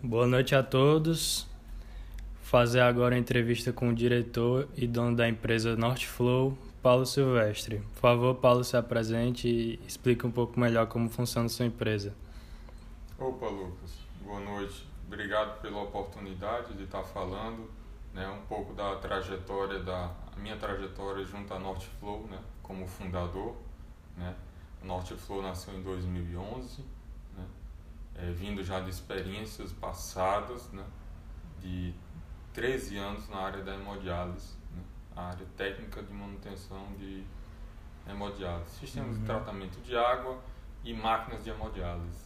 Boa noite a todos. Fazer agora a entrevista com o diretor e dono da empresa Northflow, Paulo Silvestre. Por favor, Paulo, se apresente e explique um pouco melhor como funciona a sua empresa. Opa, Lucas. Boa noite. Obrigado pela oportunidade de estar falando né, um pouco da trajetória, da minha trajetória junto à Northflow, né, como fundador. Né. Northflow nasceu em 2011, né, é, vindo já de experiências passadas, né, de 13 anos na área da hemodiálise, né, a área técnica de manutenção de hemodiálise, sistemas uhum. de tratamento de água e máquinas de hemodiálise.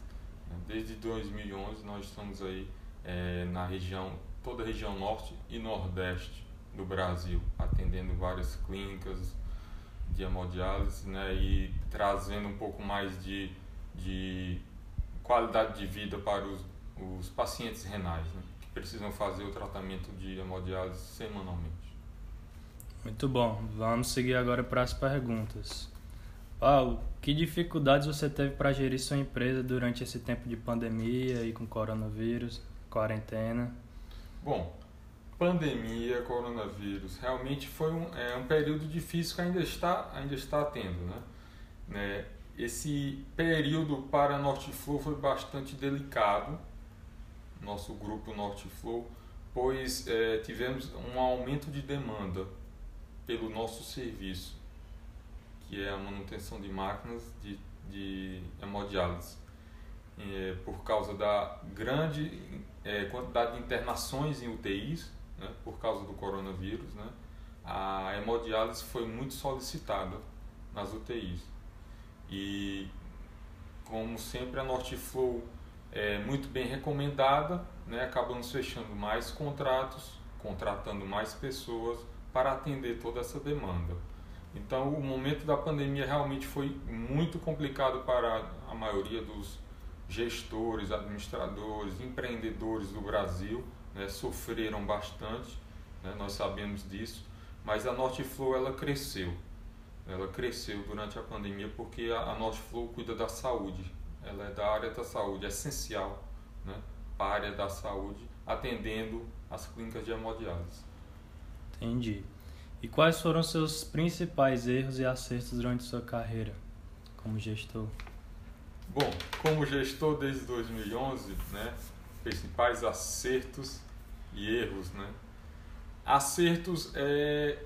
Né. Desde 2011 nós estamos aí é, na região toda a região norte e nordeste do Brasil, atendendo várias clínicas de hemodiálise né, e trazendo um pouco mais de, de qualidade de vida para os, os pacientes renais né, que precisam fazer o tratamento de hemodiálise semanalmente. Muito bom, vamos seguir agora para as perguntas. Paulo, que dificuldades você teve para gerir sua empresa durante esse tempo de pandemia e com coronavírus, quarentena? Bom, pandemia, coronavírus, realmente foi um, é, um período difícil que ainda está, ainda está tendo, né? né? Esse período para Northflow foi bastante delicado, nosso grupo Northflow, pois é, tivemos um aumento de demanda pelo nosso serviço, que é a manutenção de máquinas de, de hemodiálise é, por causa da grande é, quantidade de internações em UTIs, né, por causa do coronavírus, né, a hemodiálise foi muito solicitada nas UTIs. E, como sempre, a Northflow é muito bem recomendada, né, acabamos fechando mais contratos, contratando mais pessoas para atender toda essa demanda. Então, o momento da pandemia realmente foi muito complicado para a maioria dos gestores, administradores, empreendedores do Brasil né, sofreram bastante, né, nós sabemos disso, mas a Northflow ela cresceu, ela cresceu durante a pandemia porque a, a Northflow cuida da saúde, ela é da área da saúde, é essencial né, para a área da saúde, atendendo as clínicas de hemodiálise. Entendi. E quais foram seus principais erros e acertos durante sua carreira como gestor? Bom, como gestor desde 2011, né, principais acertos e erros, né? Acertos é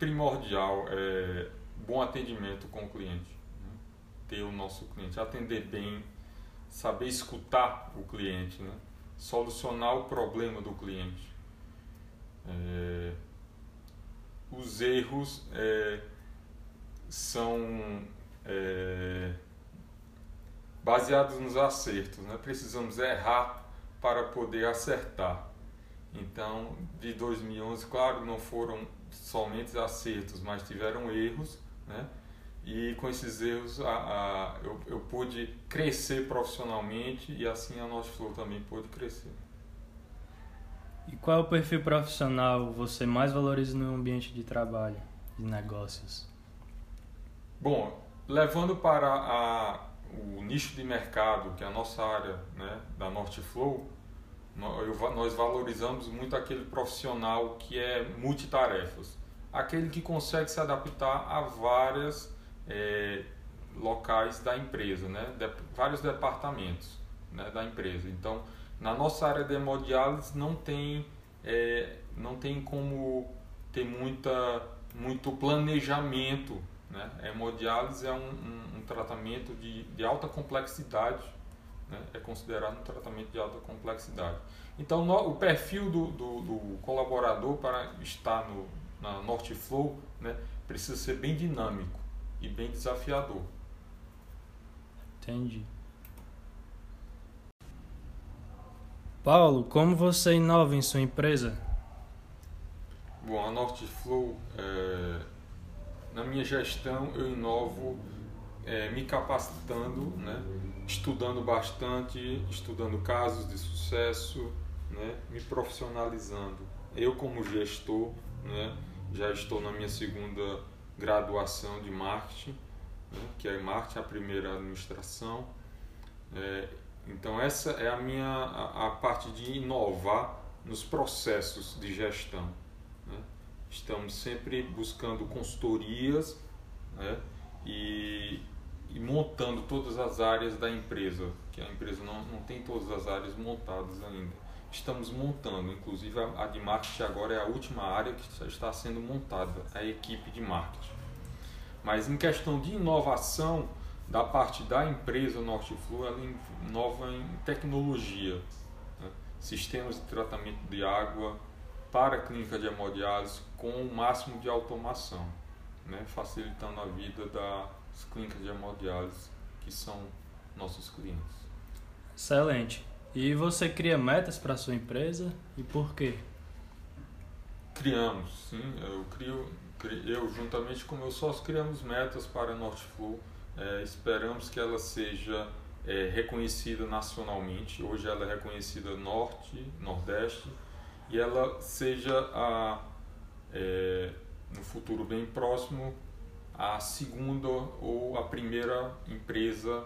primordial, é bom atendimento com o cliente, né? ter o nosso cliente, atender bem, saber escutar o cliente, né? solucionar o problema do cliente. É, os erros é, são é, baseados nos acertos. Né? Precisamos errar para poder acertar. Então, de 2011, claro, não foram somente acertos, mas tiveram erros, né? E com esses erros, a, a, eu, eu pude crescer profissionalmente e assim a nossa Flow também pôde crescer. E qual é o perfil profissional você mais valoriza no ambiente de trabalho, de negócios? Bom, levando para a o nicho de mercado, que é a nossa área né, da Northflow, nós valorizamos muito aquele profissional que é multitarefas, aquele que consegue se adaptar a várias é, locais da empresa, né, de, vários departamentos né, da empresa. Então, na nossa área de hemodiálise não tem, é, não tem como ter muita, muito planejamento né? A hemodiálise é um, um, um tratamento de, de alta complexidade, né? é considerado um tratamento de alta complexidade. Então, no, o perfil do, do, do, colaborador para estar no, na Northflow né? precisa ser bem dinâmico e bem desafiador. Entendi. Paulo, como você inova em sua empresa? Bom, a Northflow é na minha gestão eu inovo é, me capacitando, né? estudando bastante, estudando casos de sucesso, né? me profissionalizando. Eu como gestor, né? já estou na minha segunda graduação de marketing, né? que é marketing, a primeira administração. É, Então essa é a minha a, a parte de inovar nos processos de gestão. Né? Estamos sempre buscando consultorias né? e, e, montando todas as áreas da empresa, que a empresa não, não tem todas as áreas montadas ainda. Estamos montando, inclusive a, a de marketing agora é a última área que está sendo montada, a equipe de marketing. Mas em questão de inovação, da parte da empresa Norteflu, ela inova em tecnologia, né? sistemas de tratamento de água para a clínica de hemodiálise com o máximo de automação, né? facilitando a vida das clínicas de hemodiálise que são nossos clientes. Excelente. E você cria metas para sua empresa e por quê? Criamos, sim. Eu crio, eu juntamente com meu sócio criamos metas para a Norteflu é, esperamos que ela seja é, reconhecida nacionalmente. Hoje ela é reconhecida norte, nordeste, e ela seja a, é, no futuro bem próximo a segunda ou a primeira empresa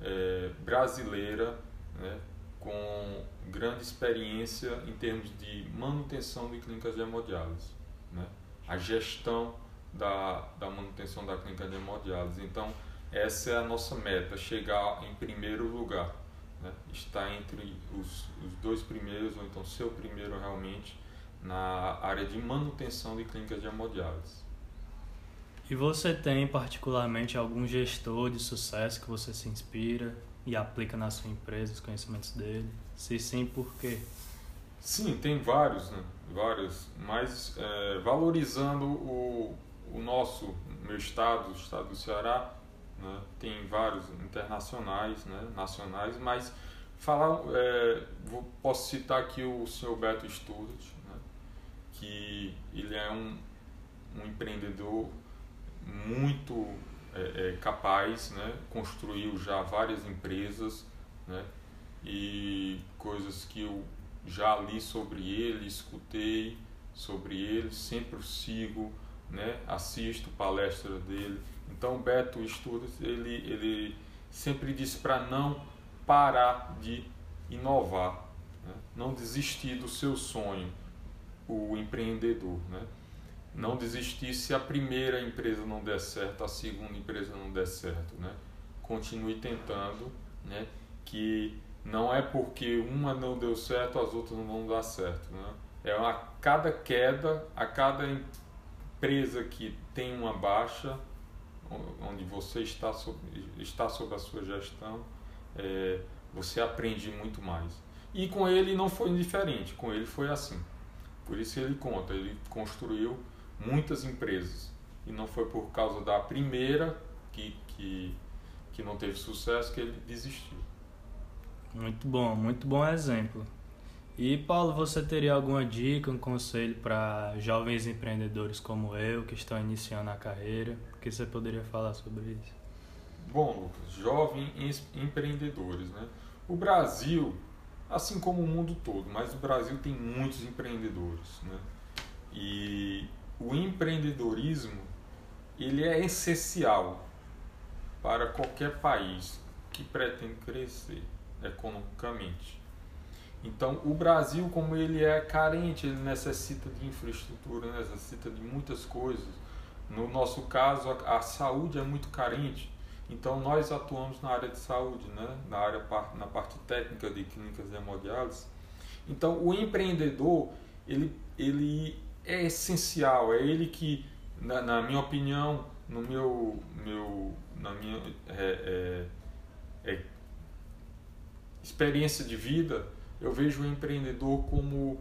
é, brasileira né, com grande experiência em termos de manutenção de clínicas de hemodiálise, né, a gestão da, da manutenção da clínica de hemodiálise. Então, essa é a nossa meta, chegar em primeiro lugar. Né? Estar entre os, os dois primeiros, ou então ser o primeiro realmente, na área de manutenção de clínicas de hemodiálise. E você tem particularmente algum gestor de sucesso que você se inspira e aplica na sua empresa os conhecimentos dele? Se sim, por quê? Sim, tem vários, né? vários, mas é, valorizando o, o nosso, meu estado, o estado do Ceará, né? tem vários internacionais, né? nacionais, mas falar, é, vou, posso citar aqui o senhor Beto Student, né? que ele é um, um empreendedor muito é, é, capaz, né? construiu já várias empresas né? e coisas que eu já li sobre ele, escutei sobre ele, sempre sigo, né? assisto palestra dele então, Beto Estudos, ele, ele sempre disse para não parar de inovar, né? não desistir do seu sonho, o empreendedor. Né? Não desistir se a primeira empresa não der certo, a segunda empresa não der certo. Né? Continue tentando, né? que não é porque uma não deu certo, as outras não vão dar certo. Né? É a cada queda, a cada empresa que tem uma baixa, onde você está sob, está sob a sua gestão, é, você aprende muito mais. E com ele não foi diferente, com ele foi assim. Por isso ele conta, ele construiu muitas empresas e não foi por causa da primeira que, que, que não teve sucesso que ele desistiu. Muito bom, muito bom exemplo. E Paulo, você teria alguma dica, um conselho para jovens empreendedores como eu que estão iniciando a carreira? O que você poderia falar sobre isso? Bom, Lucas, jovens empreendedores, né? O Brasil, assim como o mundo todo, mas o Brasil tem muitos empreendedores, né? E o empreendedorismo ele é essencial para qualquer país que pretende crescer economicamente. Então, o Brasil, como ele é carente, ele necessita de infraestrutura, necessita de muitas coisas. No nosso caso, a, a saúde é muito carente. Então, nós atuamos na área de saúde, né? na, área, na parte técnica de clínicas hemodiálise. Então, o empreendedor, ele, ele é essencial, é ele que, na, na minha opinião, no meu, meu na minha é, é, é, experiência de vida, eu vejo o empreendedor como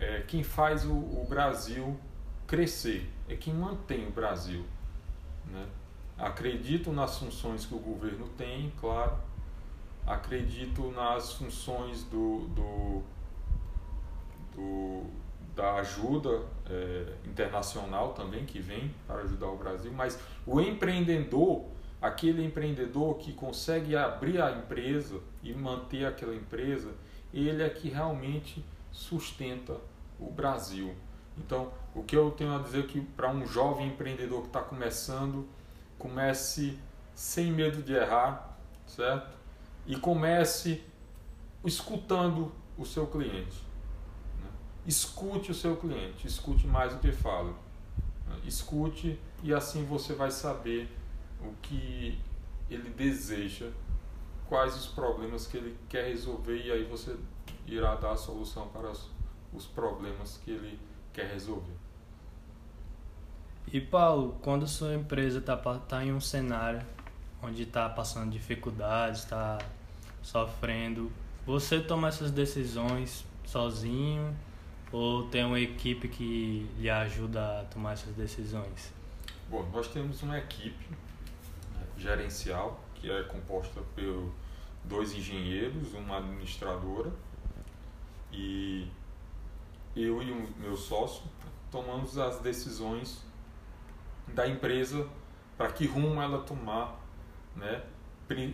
é, quem faz o, o, Brasil crescer, é quem mantém o Brasil. Né? Acredito nas funções que o governo tem, claro, acredito nas funções do, do, do da ajuda é, internacional também que vem para ajudar o Brasil, mas o empreendedor, aquele empreendedor que consegue abrir a empresa e manter aquela empresa, ele é que realmente sustenta o Brasil. Então, o que eu tenho a dizer é que para um jovem empreendedor que está começando, comece sem medo de errar, certo? e comece escutando o seu cliente. Escute o seu cliente, escute mais do que fala. Escute e assim você vai saber o que ele deseja, quais os problemas que ele quer resolver e aí você irá dar a solução para os, os problemas que ele quer resolver. E Paulo, quando sua empresa está tá em um cenário onde está passando dificuldades, está sofrendo, você toma essas decisões sozinho ou tem uma equipe que lhe ajuda a tomar essas decisões? Bom, nós temos uma equipe né, gerencial que é composta por dois engenheiros, uma administradora e eu e o meu sócio tomamos as decisões da empresa para que rumo ela tomar, né,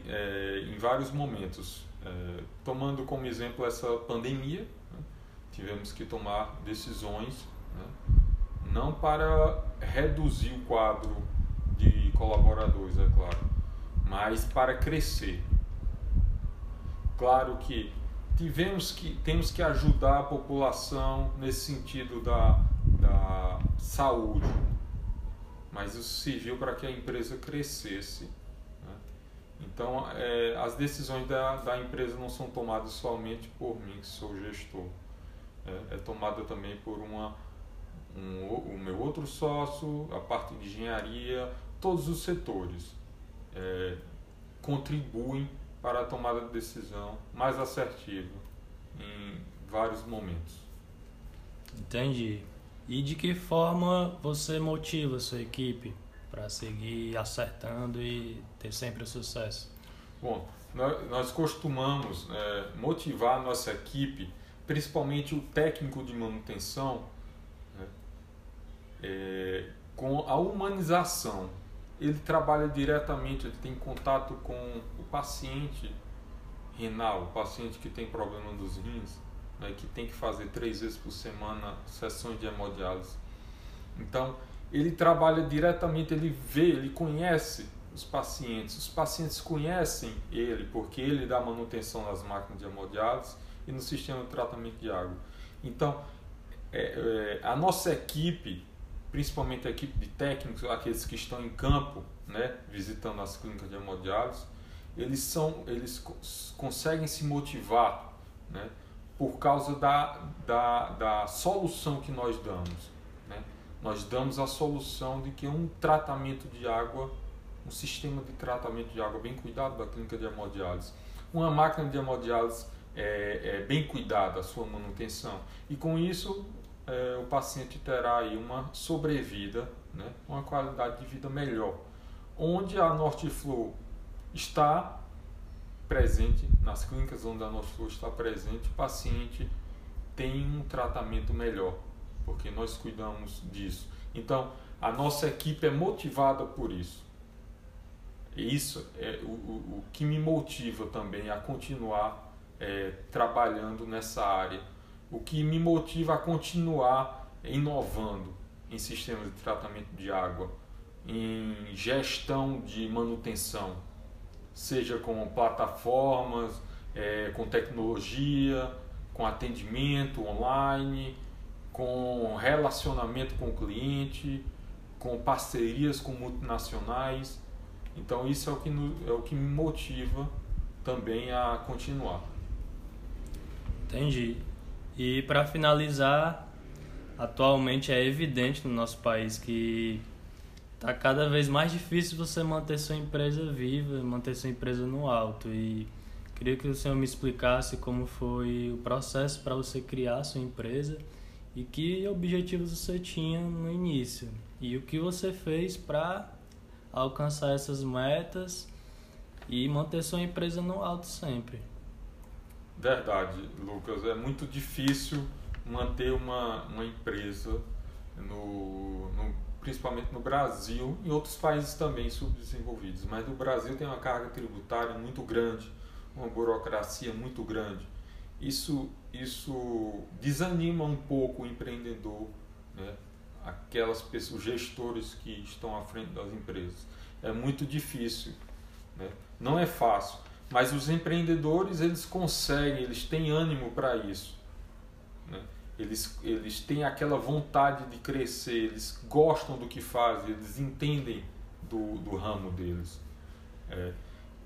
é, em vários momentos, é, tomando como exemplo essa pandemia, tivemos que tomar decisões, né, não para reduzir o quadro de colaboradores, é claro, mas para crescer. Claro que tivemos que temos que ajudar a população nesse sentido da, da saúde, mas isso serviu para que a empresa crescesse. Né? Então, é, as decisões da, da empresa não são tomadas somente por mim, que sou gestor. É, é tomada também por uma, um, o meu outro sócio, a parte de engenharia, todos os setores é, contribuem para a tomada de decisão mais assertiva em vários momentos. Entendi. E de que forma você motiva a sua equipe para seguir acertando e ter sempre o sucesso? Bom, nós, costumamos é, motivar a nossa equipe, principalmente o técnico de manutenção, né, é, com a humanização. Ele trabalha diretamente, ele tem contato com o paciente renal, o paciente que tem problema dos rins, né, que tem que fazer três vezes por semana sessões de hemodiálise. Então, ele trabalha diretamente, ele vê, ele conhece os pacientes. Os pacientes conhecem ele porque ele dá manutenção nas máquinas de hemodiálise e no sistema de tratamento de água. Então, é, é, a nossa equipe, principalmente a equipe de técnicos, aqueles que estão em campo, né, visitando as clínicas de hemodiálise, eles são, eles conseguem se motivar, né, por causa da, da, da solução que nós damos. Né? Nós damos a solução de que um tratamento de água, um sistema de tratamento de água bem cuidado da clínica de hemodiálise, uma máquina de hemodiálise é, é bem cuidada, a sua manutenção. E com isso, é, o paciente terá aí uma sobrevida, né? uma qualidade de vida melhor. Onde a Nortiflow está presente nas clínicas onde a nossa está presente, o paciente tem um tratamento melhor, porque nós cuidamos disso. Então, a nossa equipe é motivada por isso. Isso é o, o, o que me motiva também a continuar é, trabalhando nessa área. O que me motiva a continuar inovando em sistemas de tratamento de água, em gestão de manutenção seja com plataformas, é, com tecnologia, com atendimento online, com relacionamento com o cliente, com parcerias com multinacionais. Então isso é o que, é o que me motiva também a continuar. Entendi. E para finalizar, atualmente é evidente no nosso país que tá cada vez mais difícil você manter sua empresa viva, manter sua empresa no alto. E queria que o senhor me explicasse como foi o processo para você criar sua empresa e que objetivos você tinha no início e o que você fez para alcançar essas metas e manter sua empresa no alto sempre. Verdade, Lucas. É muito difícil manter uma, uma empresa no, no principalmente no Brasil e outros países também subdesenvolvidos. Mas no Brasil tem uma carga tributária muito grande, uma burocracia muito grande. Isso, isso desanima um pouco o empreendedor, né? aquelas pessoas, gestores que estão à frente das empresas. É muito difícil, né? não é fácil. Mas os empreendedores, eles conseguem, eles têm ânimo para isso. Né? Eles, eles têm aquela vontade de crescer, eles gostam do que fazem, eles entendem do, do ramo deles. É,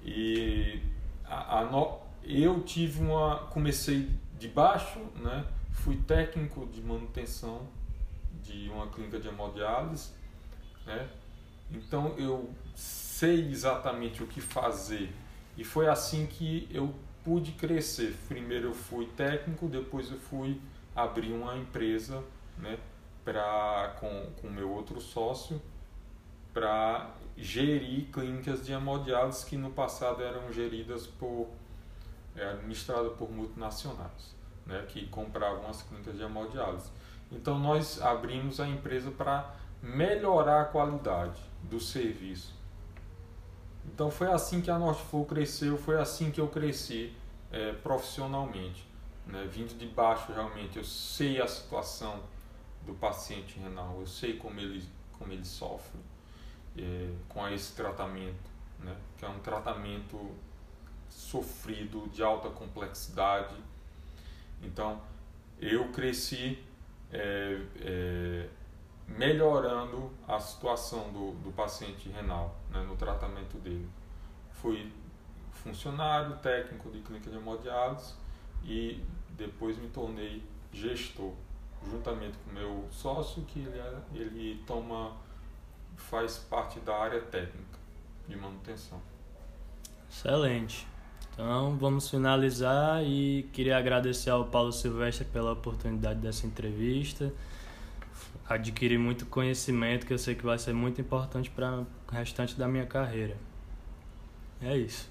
e a, a no, eu tive uma. comecei de baixo, né? fui técnico de manutenção de uma clínica de hemodiálise. Né? Então eu sei exatamente o que fazer e foi assim que eu pude crescer. Primeiro eu fui técnico, depois eu fui abrir uma empresa né, pra, com o meu outro sócio para gerir clínicas de hemodiálise que no passado eram geridas por é, administradas por multinacionais, né, que compravam as clínicas de hemodiálise. Então nós abrimos a empresa para melhorar a qualidade do serviço. Então foi assim que a Northflow cresceu, foi assim que eu cresci é, profissionalmente. Né? Vindo de baixo realmente, eu sei a situação do paciente renal, eu sei como ele, como ele sofre é, com esse tratamento, né? que é um tratamento sofrido, de alta complexidade. Então eu cresci é, é, melhorando a situação do, do paciente renal né, no tratamento dele. Fui funcionário técnico de clínica de hemodiálise e depois me tornei gestor, juntamente com meu sócio, que ele, é, ele toma, faz parte da área técnica de manutenção. Excelente. Então vamos finalizar e queria agradecer ao Paulo Silvestre pela oportunidade dessa entrevista adquirir muito conhecimento que eu sei que vai ser muito importante para o restante da minha carreira. É isso.